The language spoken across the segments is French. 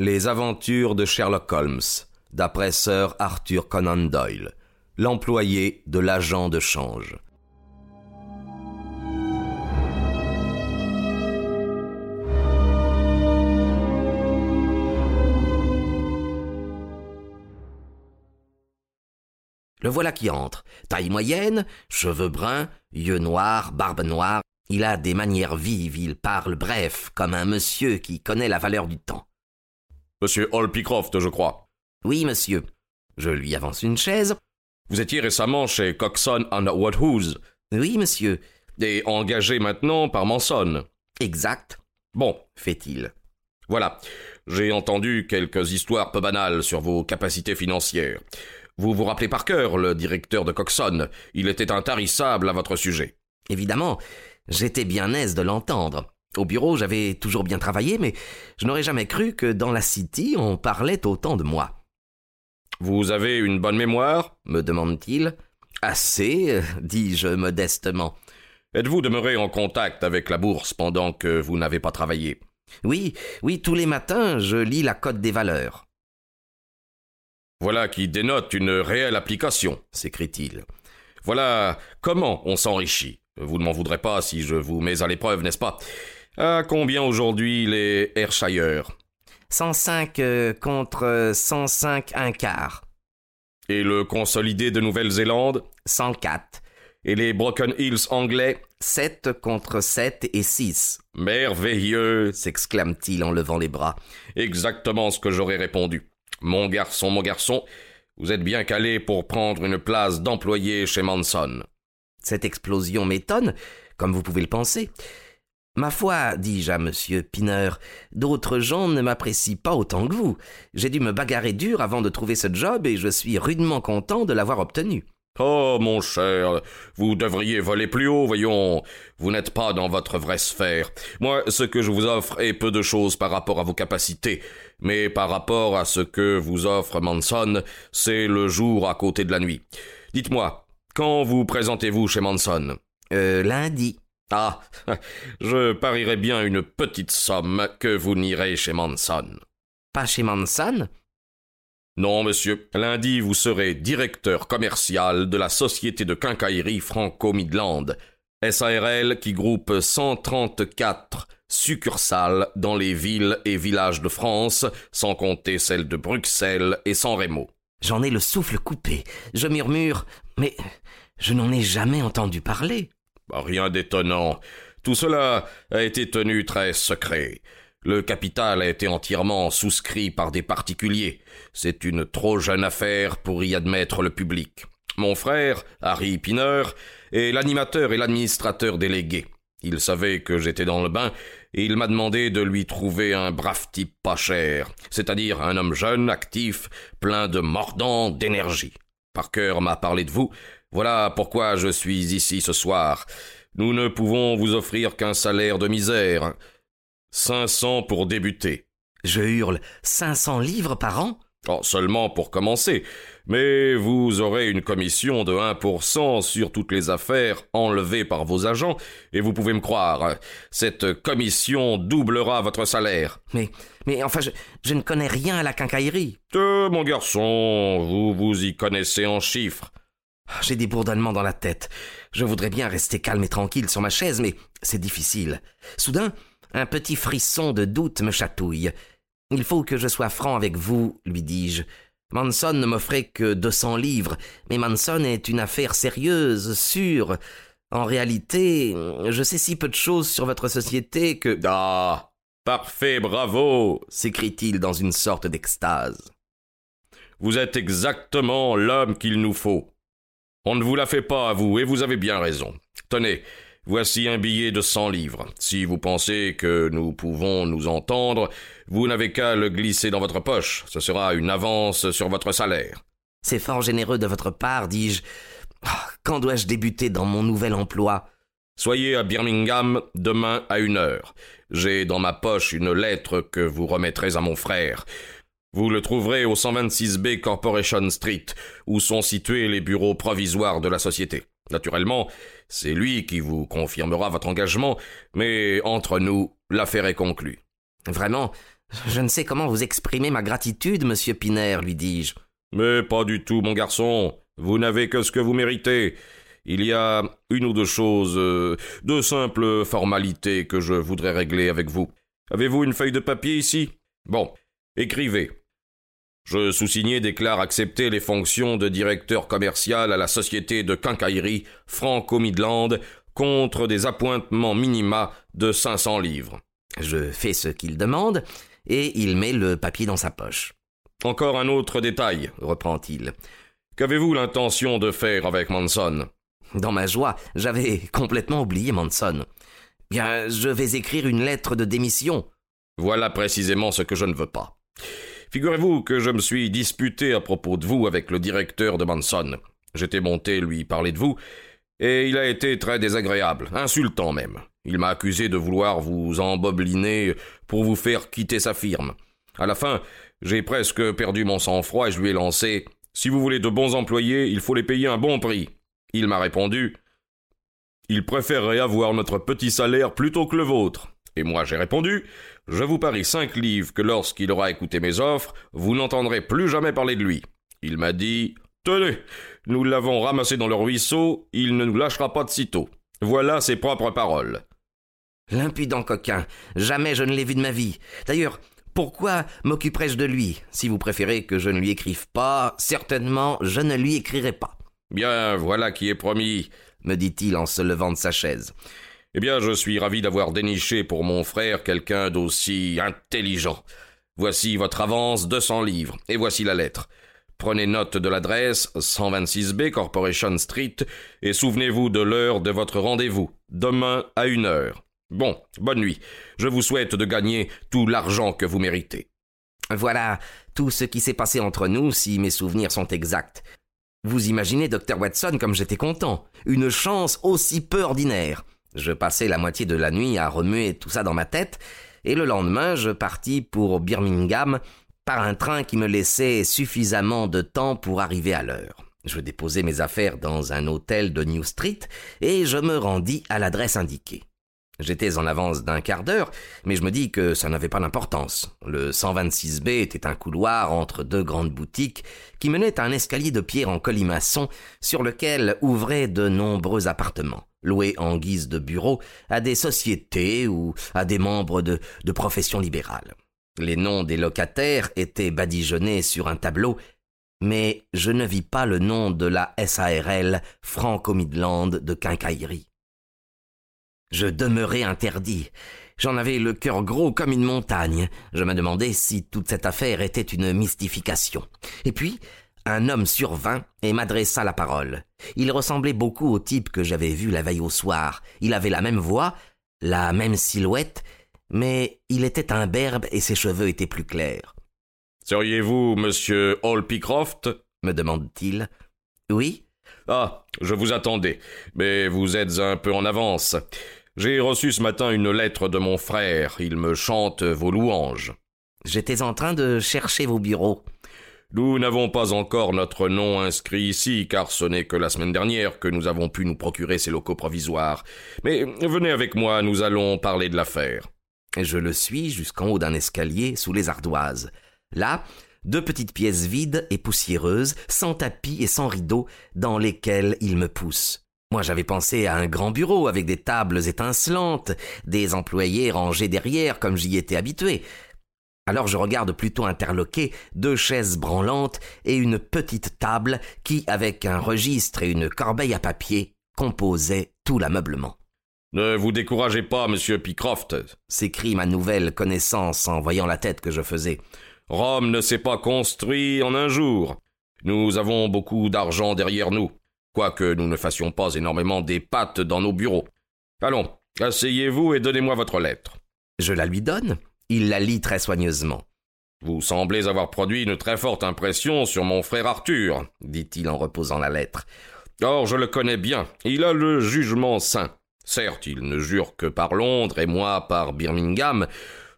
Les aventures de Sherlock Holmes, d'après Sir Arthur Conan Doyle, l'employé de l'agent de change. Le voilà qui entre. Taille moyenne, cheveux bruns, yeux noirs, barbe noire. Il a des manières vives, il parle bref, comme un monsieur qui connaît la valeur du temps. Monsieur Hall Pycroft, je crois. Oui, monsieur. Je lui avance une chaise. Vous étiez récemment chez Coxon and Wathhouse. Oui, monsieur. Et engagé maintenant par Manson. Exact. Bon, fait-il. Voilà. J'ai entendu quelques histoires peu banales sur vos capacités financières. Vous vous rappelez par cœur le directeur de Coxon. Il était intarissable à votre sujet. Évidemment, j'étais bien aise de l'entendre. Au bureau, j'avais toujours bien travaillé, mais je n'aurais jamais cru que dans la City, on parlait autant de moi. Vous avez une bonne mémoire me demande-t-il. Assez, dis-je modestement. Êtes-vous demeuré en contact avec la bourse pendant que vous n'avez pas travaillé? Oui, oui, tous les matins, je lis la cote des valeurs. Voilà qui dénote une réelle application, s'écrie-t-il. Voilà comment on s'enrichit. Vous ne m'en voudrez pas si je vous mets à l'épreuve, n'est-ce pas? À combien aujourd'hui les Ayrshire 105 euh, contre 105 un quart. Et le consolidé de Nouvelle-Zélande? 104. Et les Broken Hills anglais? 7 contre 7 et 6. Merveilleux s'exclame-t-il en levant les bras. Exactement ce que j'aurais répondu. Mon garçon, mon garçon, vous êtes bien calé pour prendre une place d'employé chez Manson. Cette explosion m'étonne, comme vous pouvez le penser. Ma foi, dis-je à monsieur Pineur, d'autres gens ne m'apprécient pas autant que vous. J'ai dû me bagarrer dur avant de trouver ce job et je suis rudement content de l'avoir obtenu. Oh, mon cher, vous devriez voler plus haut, voyons. Vous n'êtes pas dans votre vraie sphère. Moi, ce que je vous offre est peu de choses par rapport à vos capacités, mais par rapport à ce que vous offre Manson, c'est le jour à côté de la nuit. Dites-moi, quand vous présentez-vous chez Manson? Euh, lundi. Ah, je parierais bien une petite somme que vous n'irez chez Manson. Pas chez Manson? Non, monsieur. Lundi, vous serez directeur commercial de la société de quincaillerie Franco-Midland, SARL qui groupe 134 succursales dans les villes et villages de France, sans compter celles de Bruxelles et San Remo. J'en ai le souffle coupé. Je murmure, mais je n'en ai jamais entendu parler. Rien d'étonnant. Tout cela a été tenu très secret. Le capital a été entièrement souscrit par des particuliers. C'est une trop jeune affaire pour y admettre le public. Mon frère, Harry Pinner, est l'animateur et l'administrateur délégué. Il savait que j'étais dans le bain et il m'a demandé de lui trouver un brave type pas cher, c'est-à-dire un homme jeune, actif, plein de mordant, d'énergie. Parker m'a parlé de vous. Voilà pourquoi je suis ici ce soir. Nous ne pouvons vous offrir qu'un salaire de misère. Cinq cents pour débuter. Je hurle. Cinq cents livres par an? Oh, seulement pour commencer. Mais vous aurez une commission de 1% sur toutes les affaires enlevées par vos agents, et vous pouvez me croire, cette commission doublera votre salaire. Mais, mais enfin, je, je ne connais rien à la quincaillerie. Euh, mon garçon, vous vous y connaissez en chiffres. J'ai des bourdonnements dans la tête. Je voudrais bien rester calme et tranquille sur ma chaise, mais c'est difficile. Soudain, un petit frisson de doute me chatouille. Il faut que je sois franc avec vous, lui dis-je. Manson ne m'offrait que deux cents livres, mais Manson est une affaire sérieuse, sûre. En réalité, je sais si peu de choses sur votre société que. Ah. Parfait, bravo. s'écrie-t-il dans une sorte d'extase. Vous êtes exactement l'homme qu'il nous faut. On ne vous la fait pas à vous, et vous avez bien raison. Tenez, Voici un billet de cent livres. Si vous pensez que nous pouvons nous entendre, vous n'avez qu'à le glisser dans votre poche. Ce sera une avance sur votre salaire. C'est fort généreux de votre part, dis-je. Ah, quand dois-je débuter dans mon nouvel emploi? Soyez à Birmingham demain à une heure. J'ai dans ma poche une lettre que vous remettrez à mon frère. Vous le trouverez au 126B Corporation Street, où sont situés les bureaux provisoires de la société. Naturellement, c'est lui qui vous confirmera votre engagement, mais entre nous, l'affaire est conclue. Vraiment, Je ne sais comment vous exprimer ma gratitude, monsieur Piner, lui dis-je. Mais pas du tout, mon garçon. Vous n'avez que ce que vous méritez. Il y a une ou deux choses, euh, de simples formalités que je voudrais régler avec vous. Avez-vous une feuille de papier ici? Bon, écrivez. Je, sous-signé, déclare accepter les fonctions de directeur commercial à la société de quincaillerie Franco-Midland contre des appointements minima de 500 livres. Je fais ce qu'il demande, et il met le papier dans sa poche. Encore un autre détail, reprend-il. Qu'avez-vous l'intention de faire avec Manson? Dans ma joie, j'avais complètement oublié Manson. Bien, je vais écrire une lettre de démission. Voilà précisément ce que je ne veux pas. Figurez-vous que je me suis disputé à propos de vous avec le directeur de Manson. J'étais monté lui parler de vous, et il a été très désagréable, insultant même. Il m'a accusé de vouloir vous embobliner pour vous faire quitter sa firme. À la fin, j'ai presque perdu mon sang-froid et je lui ai lancé Si vous voulez de bons employés, il faut les payer un bon prix. Il m'a répondu Il préférerait avoir notre petit salaire plutôt que le vôtre. Et moi j'ai répondu Je vous parie cinq livres que lorsqu'il aura écouté mes offres, vous n'entendrez plus jamais parler de lui. Il m'a dit Tenez, nous l'avons ramassé dans le ruisseau, il ne nous lâchera pas de sitôt. Voilà ses propres paroles. L'impudent coquin. Jamais je ne l'ai vu de ma vie. D'ailleurs, pourquoi m'occuperais-je de lui Si vous préférez que je ne lui écrive pas, certainement je ne lui écrirai pas. Bien, voilà qui est promis, me dit-il en se levant de sa chaise. Eh bien, je suis ravi d'avoir déniché pour mon frère quelqu'un d'aussi intelligent. Voici votre avance, 200 livres, et voici la lettre. Prenez note de l'adresse 126B Corporation Street et souvenez-vous de l'heure de votre rendez-vous, demain à une heure. Bon, bonne nuit. Je vous souhaite de gagner tout l'argent que vous méritez. Voilà tout ce qui s'est passé entre nous, si mes souvenirs sont exacts. Vous imaginez, docteur Watson, comme j'étais content. Une chance aussi peu ordinaire. Je passai la moitié de la nuit à remuer tout ça dans ma tête, et le lendemain je partis pour Birmingham par un train qui me laissait suffisamment de temps pour arriver à l'heure. Je déposai mes affaires dans un hôtel de New Street et je me rendis à l'adresse indiquée. J'étais en avance d'un quart d'heure, mais je me dis que ça n'avait pas d'importance. Le 126B était un couloir entre deux grandes boutiques qui menaient à un escalier de pierre en colimaçon sur lequel ouvraient de nombreux appartements, loués en guise de bureaux à des sociétés ou à des membres de, de professions libérales. Les noms des locataires étaient badigeonnés sur un tableau, mais je ne vis pas le nom de la SARL Franco-Midland de quincaillerie. Je demeurais interdit. J'en avais le cœur gros comme une montagne. Je me demandais si toute cette affaire était une mystification. Et puis, un homme survint et m'adressa la parole. Il ressemblait beaucoup au type que j'avais vu la veille au soir. Il avait la même voix, la même silhouette, mais il était imberbe et ses cheveux étaient plus clairs. Seriez-vous monsieur Hall Pycroft me demande-t-il. Oui. Ah, je vous attendais, mais vous êtes un peu en avance. J'ai reçu ce matin une lettre de mon frère. Il me chante vos louanges. J'étais en train de chercher vos bureaux. Nous n'avons pas encore notre nom inscrit ici, car ce n'est que la semaine dernière que nous avons pu nous procurer ces locaux provisoires. Mais venez avec moi, nous allons parler de l'affaire. Je le suis jusqu'en haut d'un escalier sous les ardoises. Là, deux petites pièces vides et poussiéreuses, sans tapis et sans rideaux, dans lesquelles il me pousse. Moi j'avais pensé à un grand bureau avec des tables étincelantes, des employés rangés derrière comme j'y étais habitué. Alors je regarde plutôt interloqué deux chaises branlantes et une petite table qui, avec un registre et une corbeille à papier, composait tout l'ameublement. Ne vous découragez pas, monsieur Pycroft, s'écrie ma nouvelle connaissance en voyant la tête que je faisais. Rome ne s'est pas construit en un jour. Nous avons beaucoup d'argent derrière nous quoique nous ne fassions pas énormément des pattes dans nos bureaux. Allons, asseyez-vous et donnez-moi votre lettre. Je la lui donne. Il la lit très soigneusement. Vous semblez avoir produit une très forte impression sur mon frère Arthur, dit-il en reposant la lettre. Or, je le connais bien. Il a le jugement sain. Certes, il ne jure que par Londres et moi par Birmingham.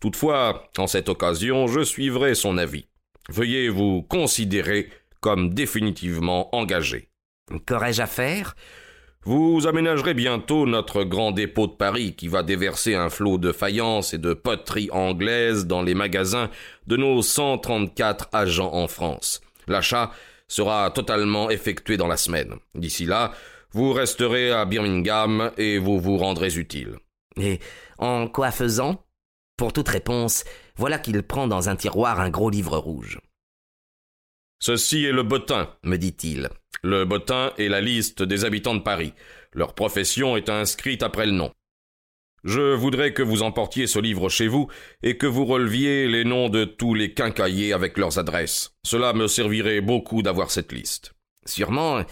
Toutefois, en cette occasion, je suivrai son avis. Veuillez vous considérer comme définitivement engagé. Qu'aurais-je à faire? Vous aménagerez bientôt notre grand dépôt de Paris qui va déverser un flot de faïence et de poterie anglaise dans les magasins de nos 134 agents en France. L'achat sera totalement effectué dans la semaine. D'ici là, vous resterez à Birmingham et vous vous rendrez utile. Et en quoi faisant? Pour toute réponse, voilà qu'il prend dans un tiroir un gros livre rouge. Ceci est le bottin, me dit-il. Le bottin est la liste des habitants de Paris. Leur profession est inscrite après le nom. Je voudrais que vous emportiez ce livre chez vous et que vous releviez les noms de tous les quincailliers avec leurs adresses. Cela me servirait beaucoup d'avoir cette liste. Sûrement,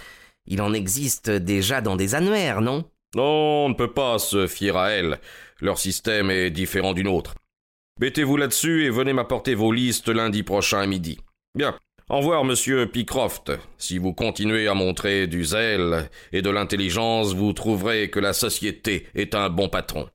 il en existe déjà dans des annuaires, non? Non, on ne peut pas se fier à elles. Leur système est différent du nôtre. Mettez-vous là-dessus et venez m'apporter vos listes lundi prochain à midi. Bien. Au revoir, monsieur Pycroft. Si vous continuez à montrer du zèle et de l'intelligence, vous trouverez que la société est un bon patron.